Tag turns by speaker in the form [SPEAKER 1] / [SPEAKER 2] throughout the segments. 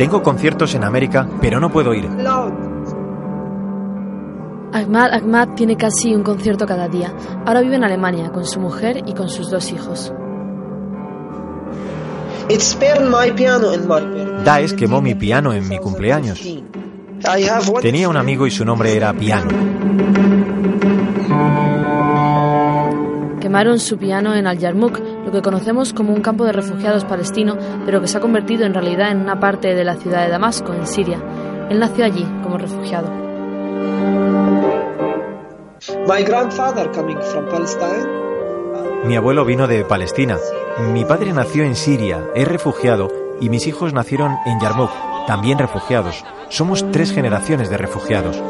[SPEAKER 1] Tengo conciertos en América, pero no puedo ir.
[SPEAKER 2] Ahmad Ahmad tiene casi un concierto cada día. Ahora vive en Alemania con su mujer y con sus dos hijos.
[SPEAKER 1] Daesh quemó mi piano en mi cumpleaños. Tenía un amigo y su nombre era Piano.
[SPEAKER 2] Quemaron su piano en Al-Yarmouk, lo que conocemos como un campo de refugiados palestino, pero que se ha convertido en realidad en una parte de la ciudad de Damasco, en Siria. Él nació allí como refugiado.
[SPEAKER 1] Mi abuelo vino de Palestina. Mi padre nació en Siria, es refugiado, y mis hijos nacieron en Yarmouk, también refugiados. Somos tres generaciones de refugiados.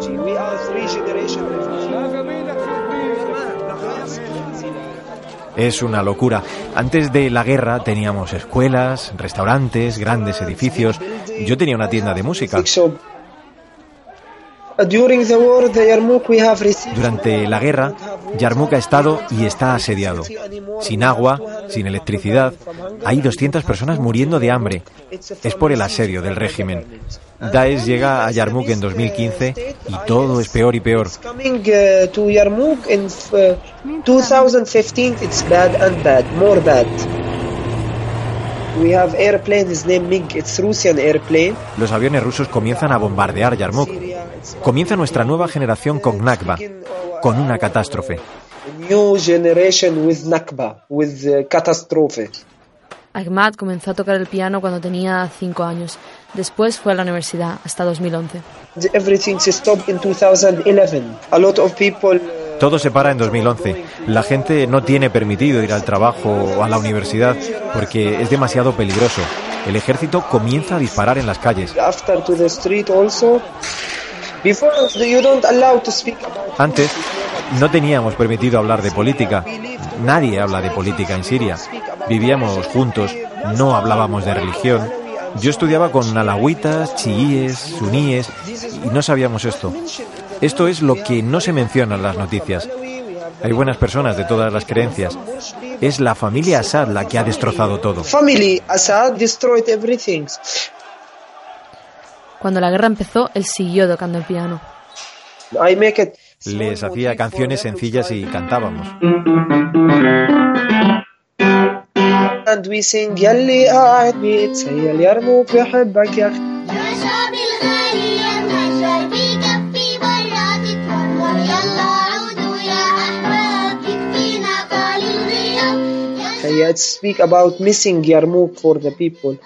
[SPEAKER 1] Es una locura. Antes de la guerra teníamos escuelas, restaurantes, grandes edificios. Yo tenía una tienda de música. Durante la guerra, Yarmouk ha estado y está asediado. Sin agua, sin electricidad, hay 200 personas muriendo de hambre. Es por el asedio del régimen. Daesh llega a Yarmouk en 2015 y todo es peor y peor. Los aviones rusos comienzan a bombardear Yarmouk. Comienza nuestra nueva generación con Nakba, con una catástrofe.
[SPEAKER 2] Ahmad comenzó a tocar el piano cuando tenía 5 años. Después fue a la universidad hasta 2011.
[SPEAKER 1] Todo se para en 2011. La gente no tiene permitido ir al trabajo o a la universidad porque es demasiado peligroso. El ejército comienza a disparar en las calles. Antes no teníamos permitido hablar de política. Nadie habla de política en Siria. Vivíamos juntos, no hablábamos de religión. Yo estudiaba con alawitas, chiíes, suníes y no sabíamos esto. Esto es lo que no se menciona en las noticias. Hay buenas personas de todas las creencias. Es la familia Assad la que ha destrozado todo.
[SPEAKER 2] Cuando la guerra empezó, él siguió tocando el piano.
[SPEAKER 1] Les hacía canciones sencillas y cantábamos.
[SPEAKER 3] speak about missing Yarmouk for the people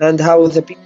[SPEAKER 3] and how the people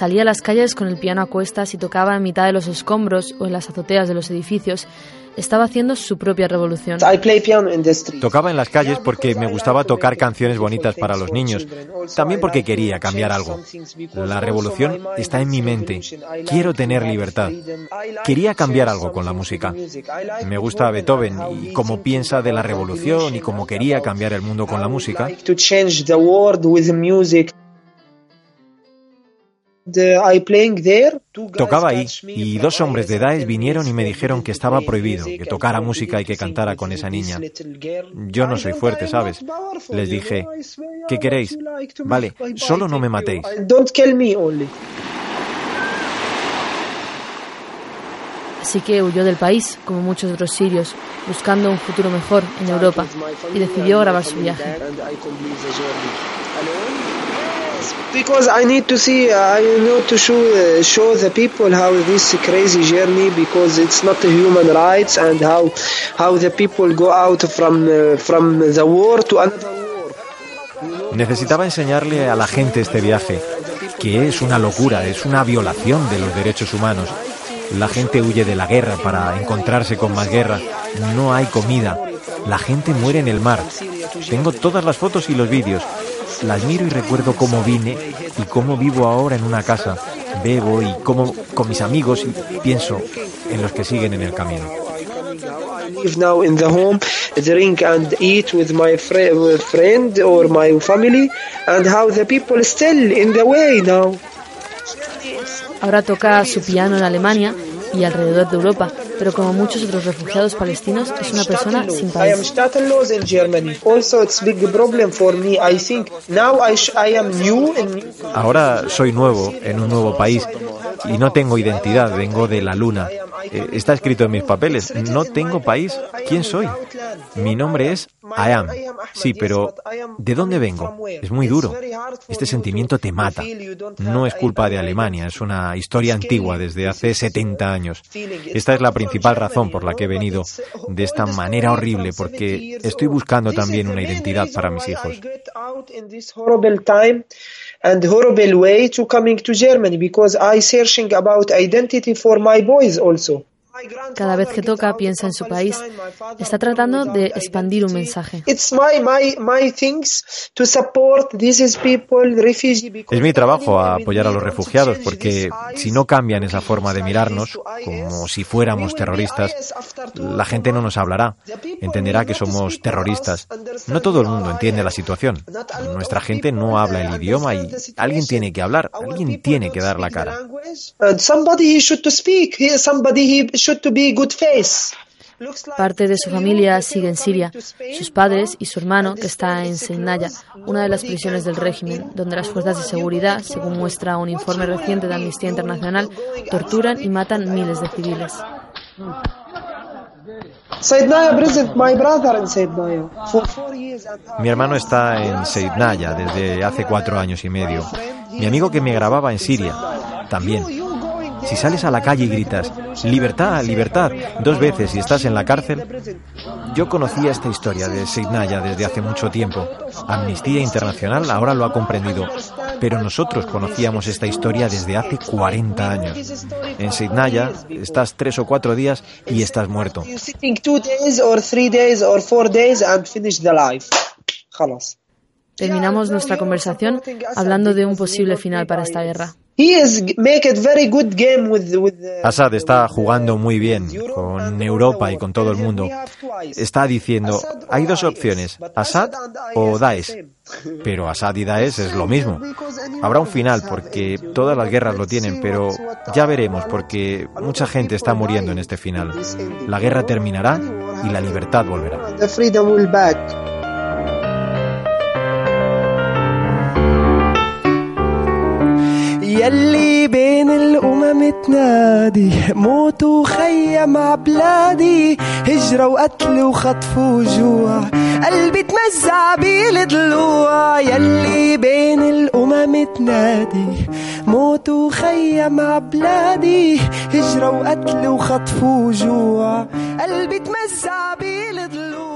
[SPEAKER 2] Salía a las calles con el piano a cuestas y tocaba en mitad de los escombros o en las azoteas de los edificios. Estaba haciendo su propia revolución.
[SPEAKER 1] Tocaba en las calles porque me gustaba tocar canciones bonitas para los niños, también porque quería cambiar algo. La revolución está en mi mente. Quiero tener libertad. Quería cambiar algo con la música. Me gusta Beethoven y cómo piensa de la revolución y cómo quería cambiar el mundo con la música. Tocaba ahí y dos hombres de Daesh vinieron y me dijeron que estaba prohibido, que tocara música y que cantara con esa niña. Yo no soy fuerte, ¿sabes? Les dije, ¿qué queréis? Vale, solo no me matéis.
[SPEAKER 3] I- Don't kill me only.
[SPEAKER 2] Así que huyó del país, como muchos otros sirios, buscando un futuro mejor en Europa, y decidió grabar su viaje.
[SPEAKER 3] Because I need to see, I need to show, uh, show the people how this crazy journey, because it's not human rights, and how how the people go out from uh, from the war to another war.
[SPEAKER 1] Necesitaba enseñarle a la gente este viaje, que es una locura, es una violación de los derechos humanos. La gente huye de la guerra para encontrarse con más guerra. No hay comida. La gente muere en el mar. Tengo todas las fotos y los vídeos. Las miro y recuerdo cómo vine y cómo vivo ahora en una casa. Bebo y como con mis amigos y pienso en los que siguen en el camino.
[SPEAKER 3] live now in the home, drink and eat with my fri- with friend or my family, and how the people still in the way now.
[SPEAKER 2] Ahora toca su piano en Alemania y alrededor de Europa, pero como muchos otros refugiados palestinos es una persona sin país.
[SPEAKER 1] Ahora soy nuevo en un nuevo país y no tengo identidad, vengo de la luna. Eh, Está escrito en mis papeles, no tengo país. ¿Quién soy? Mi nombre es I am. Sí, pero ¿de dónde vengo? Es muy duro. Este sentimiento te mata. No es culpa de Alemania, es una historia antigua desde hace 70 años. Esta es la principal razón por la que he venido de esta manera horrible, porque estoy buscando también una identidad para mis hijos.
[SPEAKER 3] And horrible way to coming to Germany because I searching about identity for my boys also.
[SPEAKER 2] Cada vez que toca piensa en su país. Está tratando de expandir un mensaje.
[SPEAKER 1] Es mi trabajo apoyar a los refugiados porque si no cambian esa forma de mirarnos como si fuéramos terroristas, la gente no nos hablará, entenderá que somos terroristas. No todo el mundo entiende la situación. Nuestra gente no habla el idioma y alguien tiene que hablar, alguien tiene que dar la cara.
[SPEAKER 2] Parte de su familia sigue en Siria, sus padres y su hermano, que está en Seinaya, una de las prisiones del régimen, donde las fuerzas de seguridad, según muestra un informe reciente de Amnistía Internacional, torturan y matan miles de civiles.
[SPEAKER 3] Saidnaya present my brother in Saidnaya for four years and
[SPEAKER 1] Mi hermano está en Seidnaya desde hace cuatro años y medio. Mi amigo que me grababa en Siria, también. Si sales a la calle y gritas, libertad, libertad, dos veces y estás en la cárcel, yo conocía esta historia de Signaya desde hace mucho tiempo. Amnistía Internacional ahora lo ha comprendido, pero nosotros conocíamos esta historia desde hace 40 años. En Signaya estás tres o cuatro días y estás muerto.
[SPEAKER 2] Terminamos nuestra conversación hablando de un posible final para esta guerra.
[SPEAKER 1] Assad está jugando muy bien con Europa y con todo el mundo. Está diciendo, hay dos opciones, Assad o Daesh. Pero Assad y Daesh es lo mismo. Habrá un final porque todas las guerras lo tienen, pero ya veremos porque mucha gente está muriendo en este final. La guerra terminará y la libertad volverá.
[SPEAKER 4] يلي بين الأمم تنادي موت وخيم عبلادي هجرة وقتل وخطف وجوع قلبي تمزع بالضلوع يلي بين الأمم تنادي موت وخيم عبلادي هجرة وقتل وخطف وجوع قلبي تمزع بالضلوع